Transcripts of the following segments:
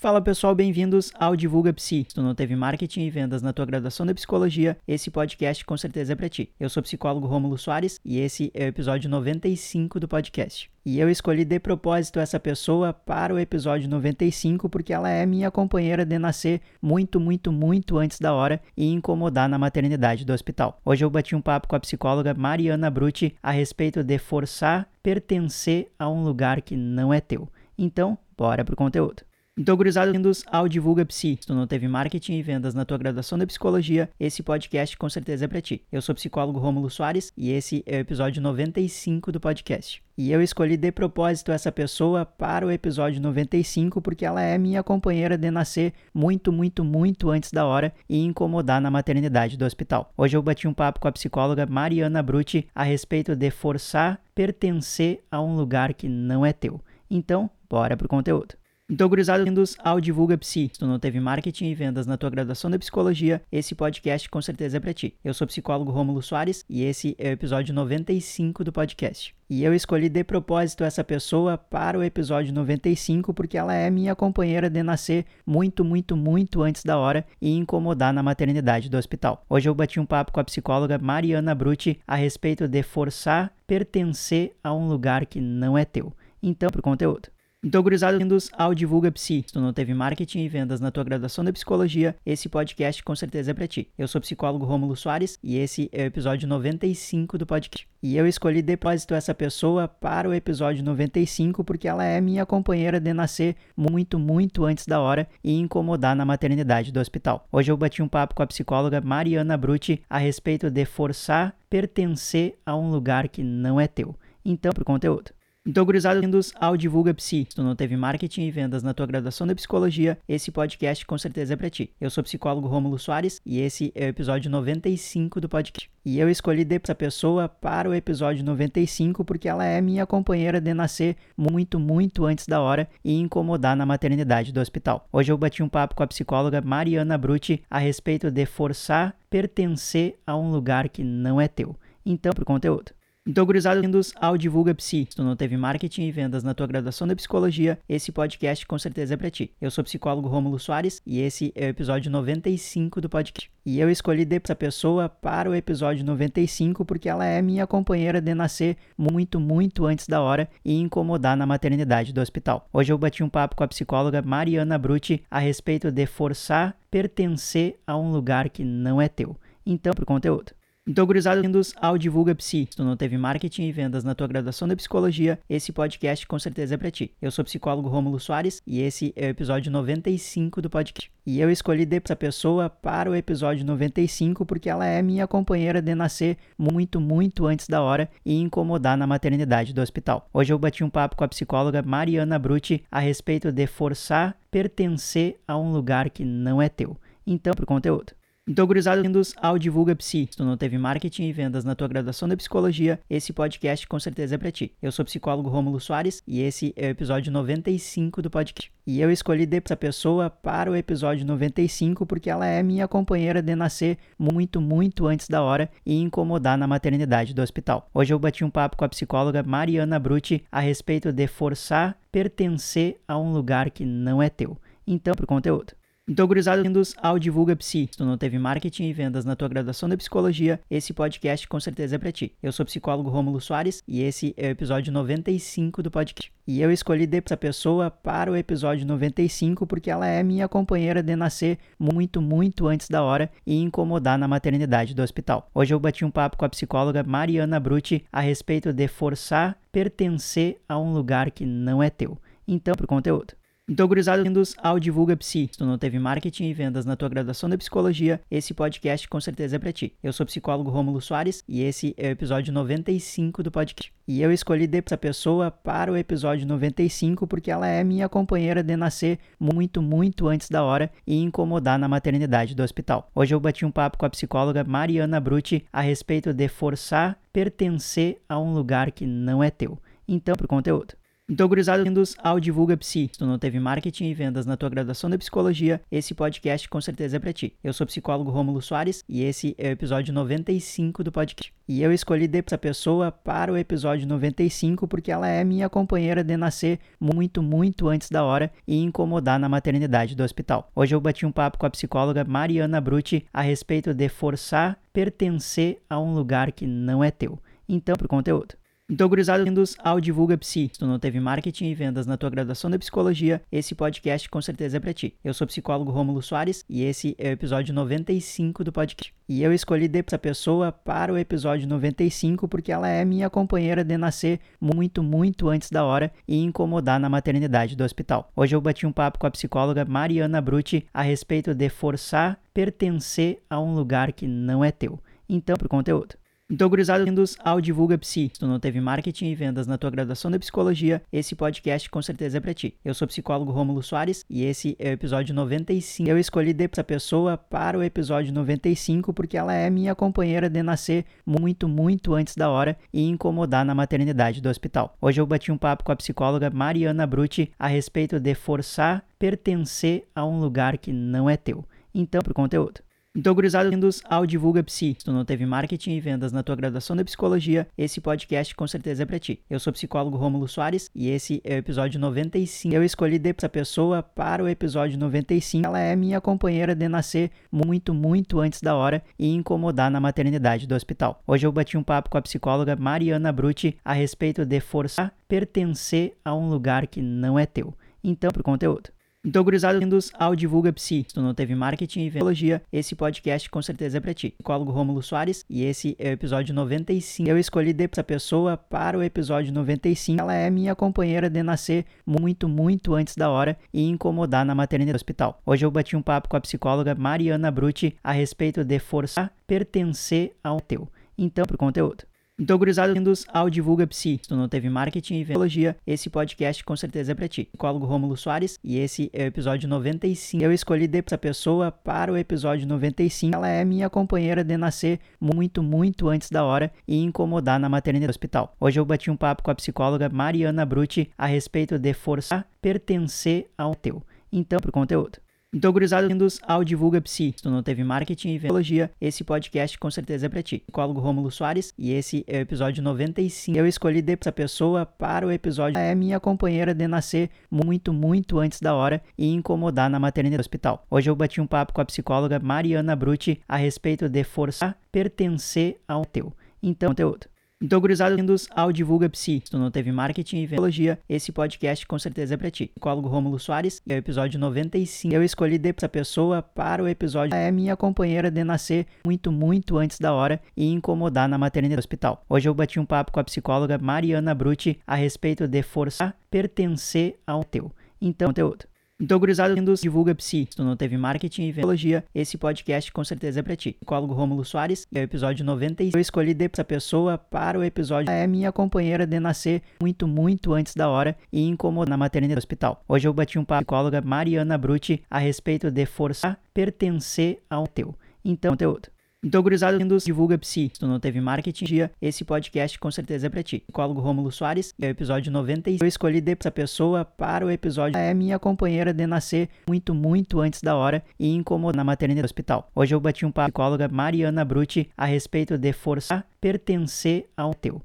Fala pessoal, bem-vindos ao Divulga Psi. Se tu não teve marketing e vendas na tua graduação de psicologia, esse podcast com certeza é para ti. Eu sou o psicólogo Rômulo Soares e esse é o episódio 95 do podcast. E eu escolhi de propósito essa pessoa para o episódio 95 porque ela é minha companheira de nascer muito, muito, muito antes da hora e incomodar na maternidade do hospital. Hoje eu bati um papo com a psicóloga Mariana Brutti a respeito de forçar pertencer a um lugar que não é teu. Então, bora pro conteúdo. Então, gurizada, bem-vindos ao Divulga Psi. Se tu não teve marketing e vendas na tua graduação de psicologia, esse podcast com certeza é para ti. Eu sou o psicólogo Rômulo Soares e esse é o episódio 95 do podcast. E eu escolhi de propósito essa pessoa para o episódio 95 porque ela é minha companheira de nascer muito, muito, muito antes da hora e incomodar na maternidade do hospital. Hoje eu bati um papo com a psicóloga Mariana Brutti a respeito de forçar pertencer a um lugar que não é teu. Então, bora pro conteúdo. Então, gurizada, bem-vindos ao Divulga Psi. Se tu não teve marketing e vendas na tua graduação de psicologia, esse podcast com certeza é para ti. Eu sou o psicólogo Rômulo Soares e esse é o episódio 95 do podcast. E eu escolhi de propósito essa pessoa para o episódio 95 porque ela é minha companheira de nascer muito, muito, muito antes da hora e incomodar na maternidade do hospital. Hoje eu bati um papo com a psicóloga Mariana Brutti a respeito de forçar pertencer a um lugar que não é teu. Então, pro conteúdo. Então, gurizada, bem-vindos ao Divulga Psi. Se tu não teve marketing e vendas na tua graduação de psicologia, esse podcast com certeza é para ti. Eu sou o psicólogo Rômulo Soares e esse é o episódio 95 do podcast. E eu escolhi depósito essa pessoa para o episódio 95 porque ela é minha companheira de nascer muito, muito antes da hora e incomodar na maternidade do hospital. Hoje eu bati um papo com a psicóloga Mariana Brutti a respeito de forçar pertencer a um lugar que não é teu. Então, pro conteúdo. Então, gurizada, bem-vindos ao Divulga Psi. Se tu não teve marketing e vendas na tua graduação de psicologia, esse podcast com certeza é para ti. Eu sou o psicólogo Rômulo Soares e esse é o episódio 95 do podcast. E eu escolhi essa pessoa para o episódio 95 porque ela é minha companheira de nascer muito, muito antes da hora e incomodar na maternidade do hospital. Hoje eu bati um papo com a psicóloga Mariana Brutti a respeito de forçar pertencer a um lugar que não é teu. Então, pro conteúdo. Então, gurizada, bem-vindos ao Divulga Psi. Se tu não teve marketing e vendas na tua graduação de psicologia, esse podcast com certeza é para ti. Eu sou o psicólogo Rômulo Soares e esse é o episódio 95 do podcast. E eu escolhi essa pessoa para o episódio 95 porque ela é minha companheira de nascer muito, muito antes da hora e incomodar na maternidade do hospital. Hoje eu bati um papo com a psicóloga Mariana Brutti a respeito de forçar pertencer a um lugar que não é teu. Então, pro conteúdo. Então, gurizada, bem-vindos ao Divulga Psi. Se tu não teve marketing e vendas na tua graduação de psicologia, esse podcast com certeza é para ti. Eu sou o psicólogo Rômulo Soares e esse é o episódio 95 do podcast. E eu escolhi essa pessoa para o episódio 95 porque ela é minha companheira de nascer muito, muito antes da hora e incomodar na maternidade do hospital. Hoje eu bati um papo com a psicóloga Mariana Brutti a respeito de forçar pertencer a um lugar que não é teu. Então, pro conteúdo. Então, gurizada, bem-vindos ao Divulga Psi. Se tu não teve marketing e vendas na tua graduação de psicologia, esse podcast com certeza é para ti. Eu sou o psicólogo Rômulo Soares e esse é o episódio 95 do podcast. E eu escolhi essa pessoa para o episódio 95 porque ela é minha companheira de nascer muito, muito antes da hora e incomodar na maternidade do hospital. Hoje eu bati um papo com a psicóloga Mariana Brutti a respeito de forçar pertencer a um lugar que não é teu. Então, pro conteúdo. Então, gurizada, bem-vindos ao Divulga Psi. Se tu não teve marketing e vendas na tua graduação de psicologia, esse podcast com certeza é para ti. Eu sou o psicólogo Rômulo Soares e esse é o episódio 95 do podcast. E eu escolhi essa pessoa para o episódio 95 porque ela é minha companheira de nascer muito, muito antes da hora e incomodar na maternidade do hospital. Hoje eu bati um papo com a psicóloga Mariana Brutti a respeito de forçar pertencer a um lugar que não é teu. Então, pro conteúdo. Então, gurizada, bem-vindos ao Divulga Psi. Se tu não teve marketing e vendas na tua graduação de psicologia, esse podcast com certeza é para ti. Eu sou o psicólogo Rômulo Soares e esse é o episódio 95 do podcast. E eu escolhi essa pessoa para o episódio 95 porque ela é minha companheira de nascer muito, muito antes da hora e incomodar na maternidade do hospital. Hoje eu bati um papo com a psicóloga Mariana Brutti a respeito de forçar pertencer a um lugar que não é teu. Então, pro conteúdo. Então, gurizada, bem-vindos ao Divulga Psi. Se tu não teve marketing e vendas na tua graduação de psicologia, esse podcast com certeza é para ti. Eu sou o psicólogo Rômulo Soares e esse é o episódio 95 do podcast. E eu escolhi essa pessoa para o episódio 95 porque ela é minha companheira de nascer muito, muito antes da hora e incomodar na maternidade do hospital. Hoje eu bati um papo com a psicóloga Mariana Brutti a respeito de forçar pertencer a um lugar que não é teu. Então, pro conteúdo. Então, gurizada, bem-vindos ao Divulga Psi. Se tu não teve marketing e vendas na tua graduação de psicologia, esse podcast com certeza é para ti. Eu sou o psicólogo Rômulo Soares e esse é o episódio 95 do podcast. E eu escolhi essa pessoa para o episódio 95 porque ela é minha companheira de nascer muito, muito antes da hora e incomodar na maternidade do hospital. Hoje eu bati um papo com a psicóloga Mariana Brutti a respeito de forçar pertencer a um lugar que não é teu. Então, pro conteúdo. Então, gurizada, bem-vindos ao Divulga Psi. Se tu não teve marketing e vendas na tua graduação de psicologia, esse podcast com certeza é para ti. Eu sou o psicólogo Rômulo Soares e esse é o episódio 95. Eu escolhi essa pessoa para o episódio 95 porque ela é minha companheira de nascer muito, muito antes da hora e incomodar na maternidade do hospital. Hoje eu bati um papo com a psicóloga Mariana Brutti a respeito de forçar pertencer a um lugar que não é teu. Então, pro conteúdo. Então, gurizada, bem-vindos ao Divulga Psi. Se tu não teve marketing e vendas na tua graduação de psicologia, esse podcast com certeza é para ti. Eu sou o psicólogo Rômulo Soares e esse é o episódio 95. Eu escolhi essa pessoa para o episódio 95. Ela é minha companheira de nascer muito, muito antes da hora e incomodar na maternidade do hospital. Hoje eu bati um papo com a psicóloga Mariana Brutti a respeito de forçar pertencer a um lugar que não é teu. Então, pro conteúdo. Então, gurizada, bem-vindos ao Divulga Psi. Se tu não teve marketing e psicologia, esse podcast com certeza é para ti. Psicólogo Rômulo Soares e esse é o episódio 95. Eu escolhi essa pessoa para o episódio 95. Ela é minha companheira de nascer muito, muito antes da hora e incomodar na maternidade do hospital. Hoje eu bati um papo com a psicóloga Mariana Brutti a respeito de forçar pertencer ao teu. Então, pro conteúdo. Então, gurizada, bem-vindos ao Divulga Psi. Se tu não teve marketing e psicologia, esse podcast com certeza é para ti. Psicólogo Rômulo Soares e esse é o episódio 95. Eu escolhi essa pessoa para o episódio 95. Ela é minha companheira de nascer muito, muito antes da hora e incomodar na maternidade do hospital. Hoje eu bati um papo com a psicóloga Mariana Brutti a respeito de forçar pertencer ao teu. Então, pro conteúdo. Então, gurizada, bem-vindos ao Divulga Psi. Se tu não teve marketing e psicologia, esse podcast com certeza é para ti. Psicólogo Rômulo Soares e esse é o episódio 95. Eu escolhi essa pessoa para o episódio. É minha companheira de nascer muito, muito antes da hora e incomodar na maternidade do hospital. Hoje eu bati um papo com a psicóloga Mariana Brutti a respeito de forçar pertencer ao teu. Então, conteúdo. Então, gurizada, bem-vindos ao Divulga Psi. Se tu não teve marketing e psicologia, esse podcast com certeza é para ti. Psicólogo Rômulo Soares é o episódio 95. Eu escolhi essa pessoa para o episódio. É minha companheira de nascer muito, muito antes da hora e incomodar na maternidade do hospital. Hoje eu bati um papo com a psicóloga Mariana Brutti a respeito de forçar pertencer ao teu. Então, conteúdo. Então, gurizada, bem-vindos Divulga Psi. Se tu não teve marketing e psicologia, esse podcast com certeza é para ti. Psicólogo Rômulo Soares é o episódio 96. Eu escolhi essa pessoa para o episódio. É minha companheira de nascer muito, muito antes da hora e incomodar na maternidade do hospital. Hoje eu bati um papo com a psicóloga Mariana Brutti a respeito de forçar pertencer ao teu. Então, conteúdo. Então, gurizada, bem-vindos Divulga Psi. Se tu não teve marketing dia, esse podcast com certeza é para ti. Psicólogo Rômulo Soares é o episódio 96. Eu escolhi essa pessoa para o episódio. É minha companheira de nascer muito, muito antes da hora e incomodar na maternidade do hospital. Hoje eu bati um papo com a psicóloga Mariana Brutti a respeito de forçar pertencer ao teu.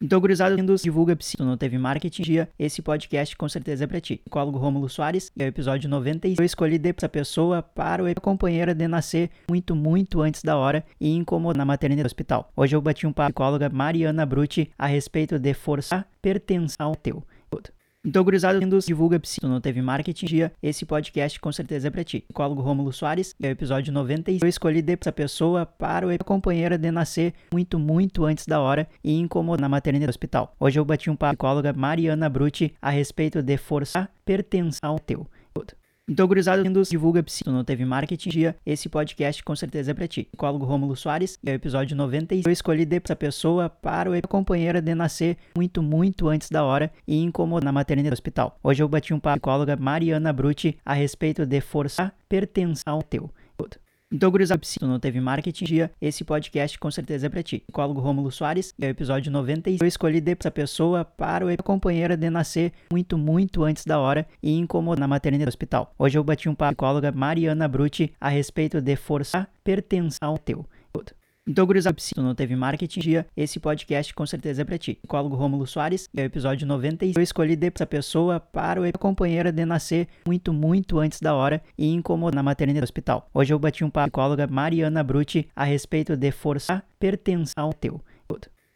Então, gurizada, bem-vindos Divulga Psi. Não teve marketing dia, esse podcast com certeza é para ti. Psicólogo Rômulo Soares é o episódio 96. Eu escolhi essa pessoa para o companheira de nascer muito, muito antes da hora e incomodar na maternidade do hospital. Hoje eu bati um papo com a psicóloga Mariana Brutti a respeito de forçar ao teu. Então, gurizada, Divulga Psi. Se tu não teve marketing dia, esse podcast com certeza é para ti. Psicólogo Rômulo Soares é o episódio 96. Eu escolhi essa pessoa para o companheira de nascer muito, muito antes da hora e incomodar na maternidade do hospital. Hoje eu bati um papo com a psicóloga Mariana Brutti a respeito de forçar pertencer ao teu. Então, gurizada, bem-vindos Divulga. Se tu não teve marketing dia, esse podcast com certeza é para ti. Psicólogo Rômulo Soares é o episódio 96. Eu escolhi essa pessoa para o companheira de nascer muito, muito antes da hora e incomodar na maternidade do hospital. Hoje eu bati um papo com a psicóloga Mariana Brutti a respeito de forçar pertencer ao teu. Então, gurizada, se tu não teve marketing dia, esse podcast com certeza é pra ti. Psicólogo Rômulo Soares, é o episódio 90 eu escolhi essa pessoa para o companheira de nascer muito, muito antes da hora e incomodar na maternidade do hospital. Hoje eu bati um papo com a psicóloga Mariana Brutti a respeito de forçar pertenção ao teu. Então, gurizada, se tu não teve marketing dia, esse podcast com certeza é pra ti. Psicólogo Rômulo Soares, é o episódio 90 eu escolhi essa pessoa para o companheira de nascer muito, muito antes da hora e incomodar na maternidade do hospital. Hoje eu bati um papo com a psicóloga Mariana Brutti a respeito de forçar pertenção ao teu.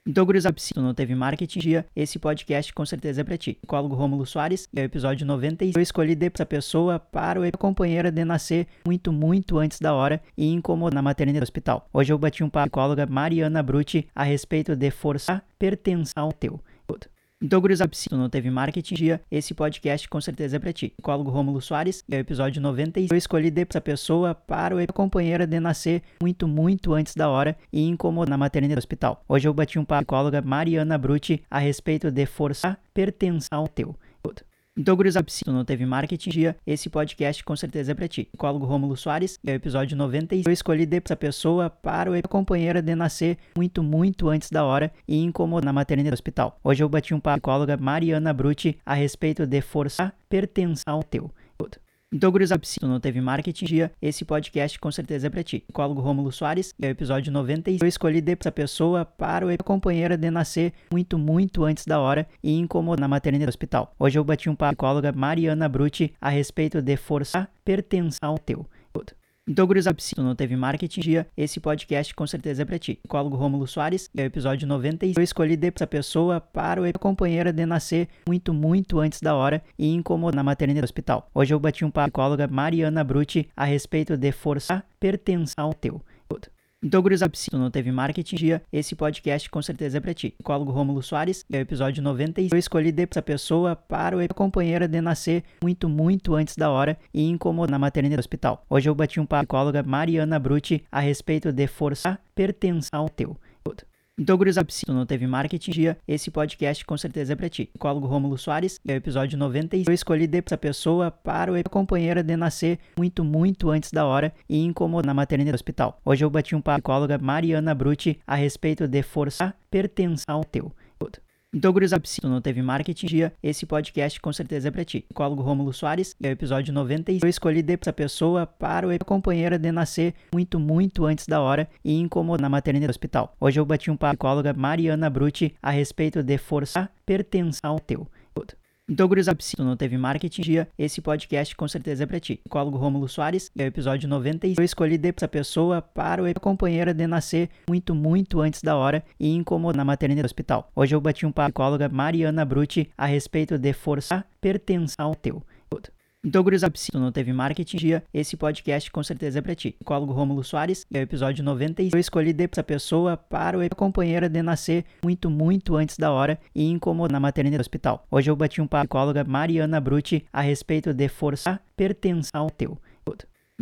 Então, gurizada, se tu não teve marketing dia, esse podcast com certeza é pra ti. Psicólogo Rômulo Soares, é o episódio 90 eu escolhi essa pessoa para o companheira de nascer muito, muito antes da hora e incomodar na maternidade do hospital. Hoje eu bati um papo com a psicóloga Mariana Brutti a respeito de forçar pertenção ao teu. Então, gurizada, se tu não teve marketing dia, esse podcast com certeza é pra ti. Psicólogo Rômulo Soares, é o episódio 90 eu escolhi essa pessoa para o companheira de nascer muito, muito antes da hora e incomodar na maternidade do hospital. Hoje eu bati um papo com a psicóloga Mariana Brutti a respeito de forçar pertenção ao teu. Então, gurizada, se tu não teve marketing dia, esse podcast com certeza é pra ti. Psicólogo Rômulo Soares, é o episódio 90 eu escolhi essa pessoa para o companheira de nascer muito, muito antes da hora e incomodar na maternidade do hospital. Hoje eu bati um papo com a psicóloga Mariana Brutti a respeito de forçar pertenção ao teu. Então, gurizada, se tu não teve marketing dia, esse podcast com certeza é pra ti. Psicólogo Rômulo Soares, é o episódio 90 eu escolhi essa pessoa para o companheira de nascer muito, muito antes da hora e incomodar na maternidade do hospital. Hoje eu bati um papo com a psicóloga Mariana Brutti a respeito de forçar pertenção ao teu. Então, gurizada, se tu não teve marketing dia, esse podcast com certeza é pra ti. Psicólogo Rômulo Soares, é o episódio 90 eu escolhi essa pessoa para o companheira de nascer muito, muito antes da hora e incomodar na maternidade do hospital. Hoje eu bati um papo com a psicóloga Mariana Brutti a respeito de forçar pertenção ao teu. Então, gurizada, se tu não teve marketing dia, esse podcast com certeza é pra ti. Psicólogo Rômulo Soares, é o episódio 90 eu escolhi essa pessoa para o companheira de nascer muito, muito antes da hora e incomodar na maternidade do hospital. Hoje eu bati um papo com a psicóloga Mariana Brutti a respeito de forçar pertenção ao teu. Então, gurizada, se tu não teve marketing dia, esse podcast com certeza é pra ti. Psicólogo Rômulo Soares, é o episódio 90 eu escolhi essa pessoa para o companheira de nascer muito, muito antes da hora e incomodar na maternidade do hospital. Hoje eu bati um papo com a psicóloga Mariana Brutti a respeito de forçar pertenção ao teu. Então, gurizada, se tu não teve marketing dia, esse podcast com certeza é pra ti. Psicólogo Rômulo Soares, é o episódio 90 eu escolhi essa pessoa para o companheira de nascer muito, muito antes da hora e incomodar na maternidade do hospital. Hoje eu bati um papo com a psicóloga Mariana Brutti a respeito de forçar pertenção ao teu. Então, gurizada, se tu não teve marketing dia, esse podcast com certeza é pra ti. Psicólogo Rômulo Soares, é o episódio 90 eu escolhi essa pessoa para o companheira de nascer muito, muito antes da hora e incomodar na maternidade do hospital. Hoje eu bati um papo com a psicóloga Mariana Brutti a respeito de forçar pertenção ao teu. Então, gurizada, se tu não teve marketing dia, esse podcast com certeza é pra ti. Psicólogo Rômulo Soares, é o episódio 90 eu escolhi essa pessoa para o companheira de nascer muito, muito antes da hora e incomodar na maternidade do hospital. Hoje eu bati um papo com a psicóloga Mariana Brutti a respeito de forçar pertenção ao teu.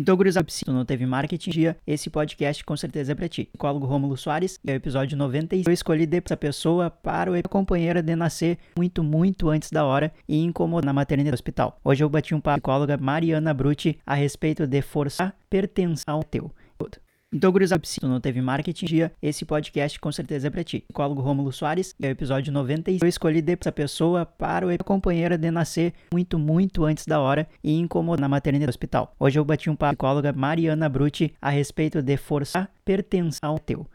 Então, gurizada, se tu não teve marketing dia, esse podcast com certeza é pra ti. Psicólogo Rômulo Soares, é o episódio 90 eu escolhi essa pessoa para o companheira de nascer muito, muito antes da hora e incomodar na maternidade do hospital. Hoje eu bati um papo com a psicóloga Mariana Brutti a respeito de forçar pertenção ao teu. Então, gurizada, se tu não teve marketing dia, esse podcast com certeza é pra ti. Psicólogo Rômulo Soares, é o episódio 90 eu escolhi essa pessoa para o companheira de nascer muito, muito antes da hora e incomodar na maternidade do hospital. Hoje eu bati um papo com a psicóloga Mariana Brutti a respeito de forçar pertenção ao teu.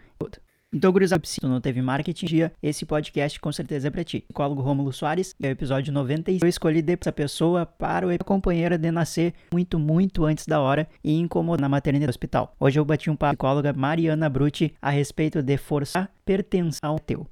Então, gurizada, se tu não teve marketing dia, esse podcast com certeza é pra ti. Psicólogo Rômulo Soares, é o episódio 90 eu escolhi essa pessoa para o companheira de nascer muito, muito antes da hora e incomodar na maternidade do hospital. Hoje eu bati um papo com a psicóloga Mariana Brutti a respeito de forçar pertenção ao teu.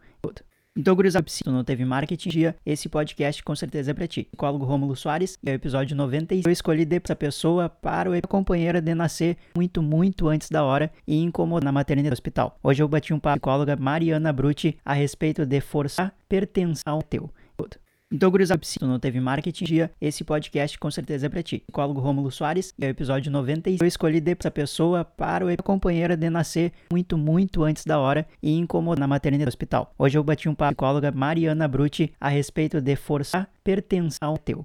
Então, gurizada, se tu não teve marketing dia, esse podcast com certeza é pra ti. Psicólogo Rômulo Soares, é o episódio 90 eu escolhi essa pessoa para o companheira de nascer muito, muito antes da hora e incomodar na maternidade do hospital. Hoje eu bati um papo com a psicóloga Mariana Brutti a respeito de forçar pertenção ao teu. Então, gurizada, se tu não teve marketing dia, esse podcast com certeza é pra ti. Psicólogo Rômulo Soares, é o episódio 90 eu escolhi essa pessoa para o companheira de nascer muito, muito antes da hora e incomodar na maternidade do hospital. Hoje eu bati um papo com a psicóloga Mariana Brutti a respeito de forçar pertenção ao teu.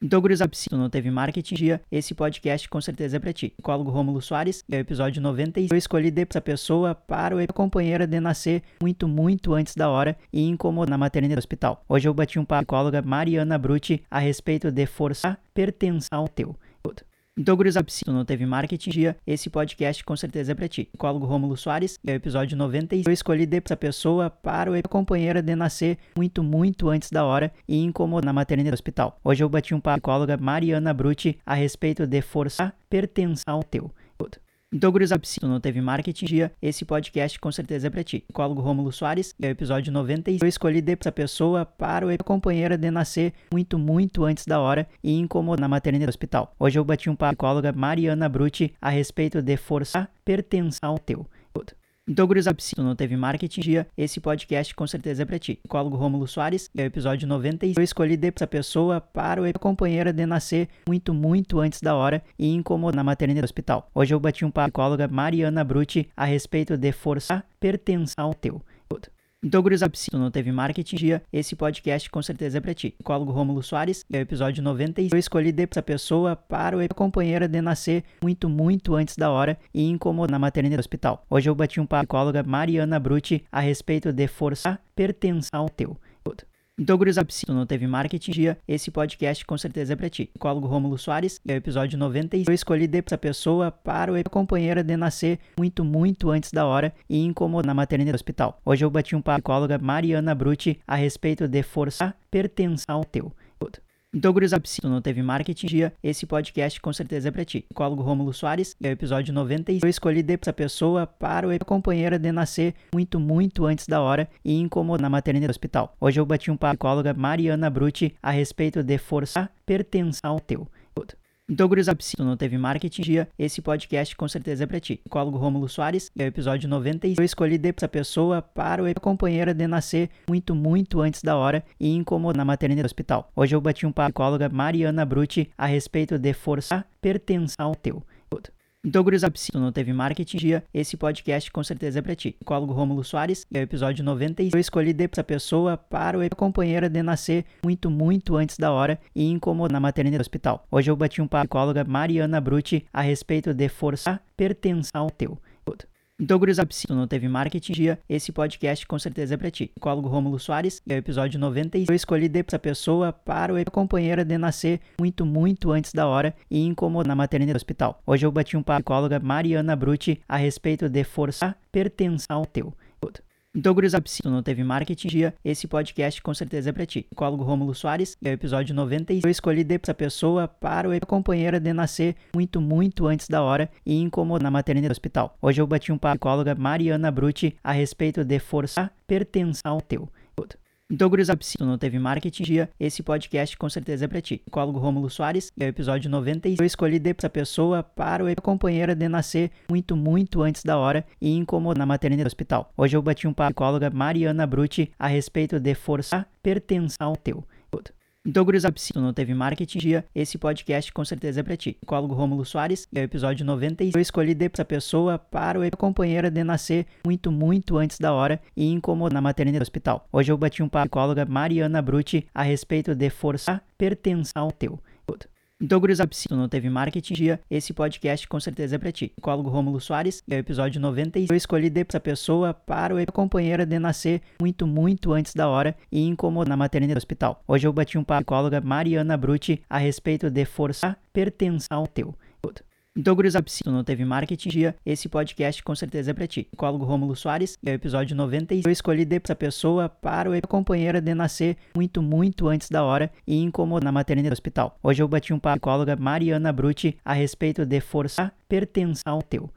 Então, gurizada, se tu não teve marketing dia, esse podcast com certeza é pra ti. Psicólogo Rômulo Soares, é o episódio 90 eu escolhi essa pessoa para o companheira de nascer muito, muito antes da hora e incomodar na maternidade do hospital. Hoje eu bati um papo com a psicóloga Mariana Brutti a respeito de forçar pertença ao teu. Então, gurizada, se tu não teve marketing dia, esse podcast com certeza é pra ti. Psicólogo Rômulo Soares, é o episódio 90 eu escolhi essa pessoa para o companheira de nascer muito, muito antes da hora e incomodar na maternidade do hospital. Hoje eu bati um papo com a psicóloga Mariana Brutti a respeito de forçar pertença ao teu. Então, gurizada, se tu não teve marketing dia, esse podcast com certeza é pra ti. Psicólogo Rômulo Soares, é o episódio 90 eu escolhi essa pessoa para o companheira de nascer muito, muito antes da hora e incomodar na maternidade do hospital. Hoje eu bati um papo com a psicóloga Mariana Brutti a respeito de forçar pertença ao teu. Então, gurizada, se tu não teve marketing dia, esse podcast com certeza é pra ti. Psicólogo Rômulo Soares, é o episódio 90 eu escolhi essa pessoa para o companheira de nascer muito, muito antes da hora e incomodar na maternidade do hospital. Hoje eu bati um papo com a psicóloga Mariana Brutti a respeito de forçar pertença ao teu. Então, gurizada, se tu não teve marketing dia, esse podcast com certeza é pra ti. Psicólogo Rômulo Soares, é o episódio 90 eu escolhi essa pessoa para o companheira de nascer muito, muito antes da hora e incomodar na maternidade do hospital. Hoje eu bati um papo com a psicóloga Mariana Brutti a respeito de forçar pertença ao teu. Então, gurizada, se tu não teve marketing dia, esse podcast com certeza é pra ti. Psicólogo Rômulo Soares, é o episódio 90 eu escolhi essa pessoa para o companheira de nascer muito, muito antes da hora e incomodar na maternidade do hospital. Hoje eu bati um papo com a psicóloga Mariana Brutti a respeito de forçar pertença ao teu. Então, gurizada, se tu não teve marketing dia, esse podcast com certeza é pra ti. Psicólogo Rômulo Soares, é o episódio 90 eu escolhi essa pessoa para o companheira de nascer muito, muito antes da hora e incomodar na maternidade do hospital. Hoje eu bati um papo com a psicóloga Mariana Brutti a respeito de forçar pertença ao teu. Então, gurizada, se tu não teve marketing dia, esse podcast com certeza é pra ti. Psicólogo Rômulo Soares, é o episódio 90 eu escolhi essa pessoa para o companheira de nascer muito, muito antes da hora e incomodar na maternidade do hospital. Hoje eu bati um papo com a psicóloga Mariana Brutti a respeito de forçar pertença ao teu. Então, gurizada, se tu não teve marketing dia, esse podcast com certeza é pra ti. Psicólogo Rômulo Soares, é o episódio 90 eu escolhi essa pessoa para o companheira de nascer muito, muito antes da hora e incomodar na maternidade do hospital. Hoje eu bati um papo com a psicóloga Mariana Brutti a respeito de forçar pertença ao teu. Então, gurizada, se tu não teve marketing dia, esse podcast com certeza é pra ti. Psicólogo Rômulo Soares, é o episódio 90 eu escolhi essa pessoa para o companheira de nascer muito, muito antes da hora e incomodar na maternidade do hospital. Hoje eu bati um papo com a psicóloga Mariana Brutti a respeito de forçar pertença ao teu. Então, gurizada, se tu não teve marketing dia, esse podcast com certeza é pra ti. Psicólogo Rômulo Soares, é o episódio 90 eu escolhi essa pessoa para o companheira de nascer muito, muito antes da hora e incomodar na maternidade do hospital. Hoje eu bati um papo com a psicóloga Mariana Brutti a respeito de forçar pertença ao teu. Então, gurizada, se tu não teve marketing dia, esse podcast com certeza é pra ti. Psicólogo Rômulo Soares, é o episódio 90 eu escolhi essa pessoa para o companheira de nascer muito, muito antes da hora e incomodar na maternidade do hospital. Hoje eu bati um papo com a psicóloga Mariana Brutti a respeito de forçar pertença ao teu. Então, gurizada, se tu não teve marketing dia, esse podcast com certeza é pra ti. Psicólogo Rômulo Soares, é o episódio 90 eu escolhi essa pessoa para o companheira de nascer muito, muito antes da hora e incomodar na maternidade do hospital. Hoje eu bati um papo com a psicóloga Mariana Brutti a respeito de forçar pertença ao teu. Então, gurizada, se tu não teve marketing dia, esse podcast com certeza é pra ti. Psicólogo Rômulo Soares, é o episódio 90 eu escolhi essa pessoa para o companheira de nascer muito, muito antes da hora e incomodar na maternidade do hospital. Hoje eu bati um papo com a psicóloga Mariana Brutti a respeito de forçar pertença ao teu. Então, gurizada, se tu não teve marketing dia, esse podcast com certeza é pra ti. Psicólogo Rômulo Soares, é o episódio 90 eu escolhi essa pessoa para o companheira de nascer muito, muito antes da hora e incomodar na maternidade do hospital. Hoje eu bati um papo com a psicóloga Mariana Brutti a respeito de forçar pertença ao teu.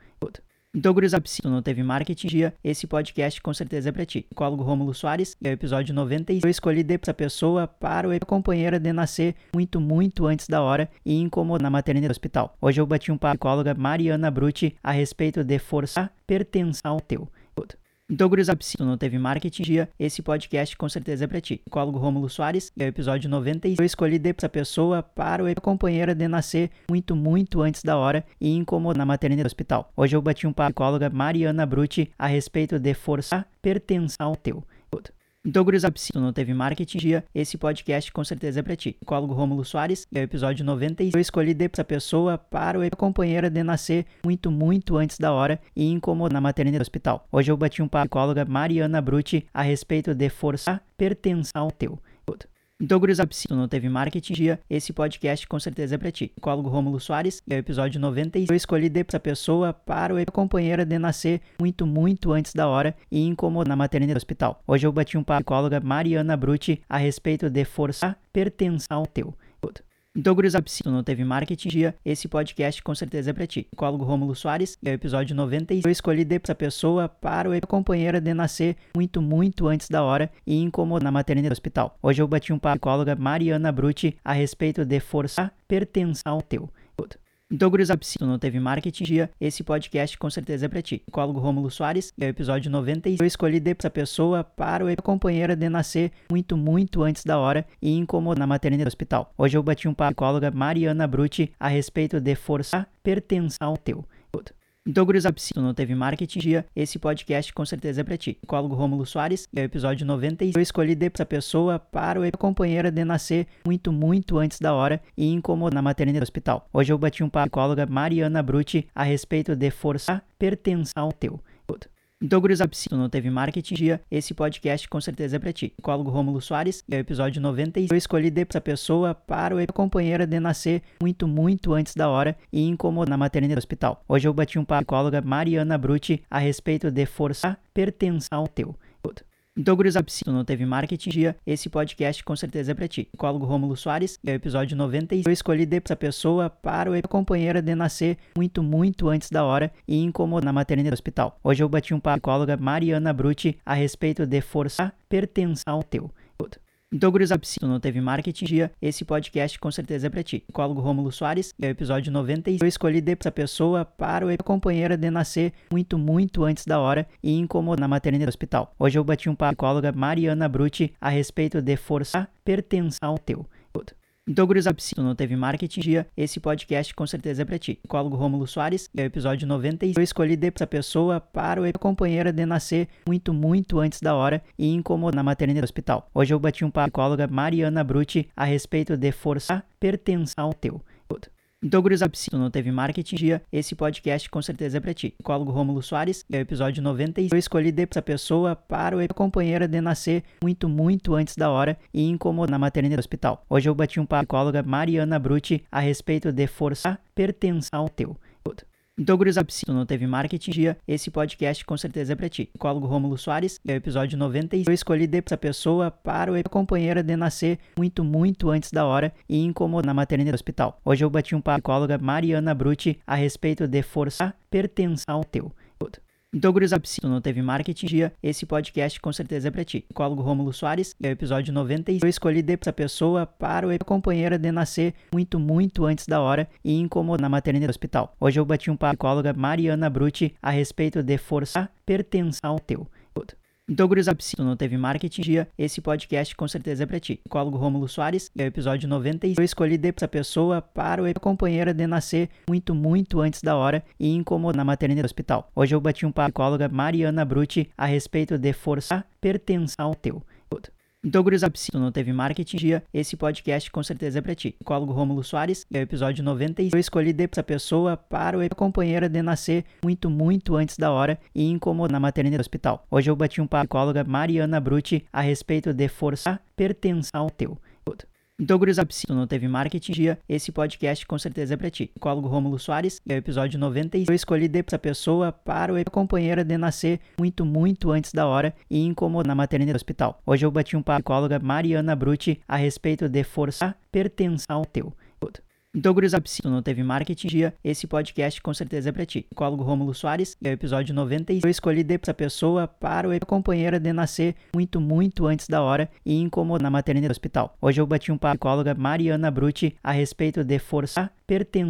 Então, gurizada, se tu não teve marketing dia, esse podcast com certeza é pra ti. Psicólogo Rômulo Soares, é o episódio 90 eu escolhi essa pessoa para o companheira de nascer muito, muito antes da hora e incomodar na maternidade do hospital. Hoje eu bati um papo com a psicóloga Mariana Brutti a respeito de forçar pertença ao teu. Então, gurizada, se tu não teve marketing dia, esse podcast com certeza é pra ti. Psicólogo Rômulo Soares, é o episódio 90 eu escolhi essa pessoa para o companheira de nascer muito, muito antes da hora e incomodar na maternidade do hospital. Hoje eu bati um papo com a psicóloga Mariana Brutti a respeito de forçar pertença ao teu. Então, gurizada, se tu não teve marketing dia, esse podcast com certeza é pra ti. Psicólogo Rômulo Soares, é o episódio 90 eu escolhi essa pessoa para o companheira de nascer muito, muito antes da hora e incomodar na maternidade do hospital. Hoje eu bati um papo com a psicóloga Mariana Brutti a respeito de forçar pertenção ao teu. Então, gurizada, se tu não teve marketing dia, esse podcast com certeza é pra ti. Psicólogo Rômulo Soares, é o episódio 90 eu escolhi essa pessoa para o companheira de nascer muito, muito antes da hora e incomodar na maternidade do hospital. Hoje eu bati um papo com a psicóloga Mariana Brutti a respeito de forçar pertenção ao teu. Então, gurizada, se tu não teve marketing dia, esse podcast com certeza é pra ti. Psicólogo Rômulo Soares, é o episódio 90 eu escolhi essa pessoa para o companheira de nascer muito, muito antes da hora e incomodar na maternidade do hospital. Hoje eu bati um papo com a psicóloga Mariana Brutti a respeito de forçar pertenção ao teu. Então, gurizada, se tu não teve marketing dia, esse podcast com certeza é pra ti. Psicólogo Rômulo Soares, é o episódio 90 eu escolhi essa pessoa para o companheira de nascer muito, muito antes da hora e incomodar na maternidade do hospital. Hoje eu bati um papo com a psicóloga Mariana Brutti a respeito de forçar pertenção ao teu. Então, gurizada, se tu não teve marketing dia, esse podcast com certeza é pra ti. Psicólogo Rômulo Soares, é o episódio 90 eu escolhi essa pessoa para o companheira de nascer muito, muito antes da hora e incomodar na maternidade do hospital. Hoje eu bati um papo com a psicóloga Mariana Brutti a respeito de forçar pertenção ao teu. Então, gurizada, se tu não teve marketing dia, esse podcast com certeza é pra ti. Psicólogo Rômulo Soares, é o episódio 90 eu escolhi essa pessoa para o companheira de nascer muito, muito antes da hora e incomodar na maternidade do hospital. Hoje eu bati um papo com a psicóloga Mariana Brutti a respeito de forçar pertenção ao teu. Então, gurizada, se tu não teve marketing dia, esse podcast com certeza é pra ti. Psicólogo Rômulo Soares, é o episódio 90 eu escolhi essa pessoa para o companheira de nascer muito, muito antes da hora e incomodar na maternidade do hospital. Hoje eu bati um papo com a psicóloga Mariana Brutti a respeito de forçar pertenção ao teu. Então, gurizada, se tu não teve marketing dia, esse podcast com certeza é pra ti. Psicólogo Rômulo Soares, é o episódio 90 eu escolhi essa pessoa para o companheira de nascer muito, muito antes da hora e incomodar na maternidade do hospital. Hoje eu bati um papo com a psicóloga Mariana Brutti a respeito de forçar pertenção ao teu. Então, gurizada, se tu não teve marketing dia, esse podcast com certeza é pra ti. Psicólogo Rômulo Soares, é o episódio 90 eu escolhi essa pessoa para o companheira de nascer muito, muito antes da hora e incomodar na maternidade do hospital. Hoje eu bati um papo com a psicóloga Mariana Brutti a respeito de forçar pertenção ao teu. Então, gurizada, se tu não teve marketing dia, esse podcast com certeza é pra ti. Psicólogo Rômulo Soares, é o episódio 90 eu escolhi essa pessoa para o companheira de nascer muito, muito antes da hora e incomodar na maternidade do hospital. Hoje eu bati um papo com a psicóloga Mariana Brutti a respeito de forçar pertenção ao teu. Então, gurizada, se tu não teve marketing dia, esse podcast com certeza é pra ti. Psicólogo Rômulo Soares, é o episódio 90 eu escolhi essa pessoa para o companheira de nascer muito, muito antes da hora e incomodar na maternidade do hospital. Hoje eu bati um papo com a psicóloga Mariana Brutti a respeito de forçar pertenção ao teu. Então, gurizada, se tu não teve marketing dia, esse podcast com certeza é pra ti. Psicólogo Rômulo Soares, é o episódio 90 eu escolhi essa pessoa para o companheira de nascer muito, muito antes da hora e incomodar na maternidade do hospital. Hoje eu bati um papo com a psicóloga Mariana Brutti a respeito de forçar pertenção ao teu. Então, gurizada, se tu não teve marketing dia, esse podcast com certeza é pra ti. Psicólogo Rômulo Soares, é o episódio 90 eu escolhi essa pessoa para o companheira de nascer muito, muito antes da hora e incomodar na maternidade do hospital. Hoje eu bati um papo com a psicóloga Mariana Brutti a respeito de forçar pertenção ao teu. Então, gurizada, se tu não teve marketing dia, esse podcast com certeza é pra ti. Psicólogo Rômulo Soares, é o episódio 90 eu escolhi essa pessoa para o companheira de nascer muito, muito antes da hora e incomodar na maternidade do hospital. Hoje eu bati um papo com a psicóloga Mariana Brutti a respeito de forçar pertenção ao teu. Então, gurizada, se tu não teve marketing dia, esse podcast com certeza é pra ti. Psicólogo Rômulo Soares, é o episódio 90 eu escolhi essa pessoa para o companheira de nascer muito, muito antes da hora e incomodar na maternidade do hospital. Hoje eu bati um papo com a psicóloga Mariana Brutti a respeito de forçar pertenção ao teu. Então, gurizada, se tu não teve marketing dia, esse podcast com certeza é pra ti. Psicólogo Rômulo Soares, é o episódio 90 eu escolhi essa pessoa para o companheira de nascer muito, muito antes da hora e incomodar na maternidade do hospital. Hoje eu bati um papo com a psicóloga Mariana Brutti a respeito de forçar pertenção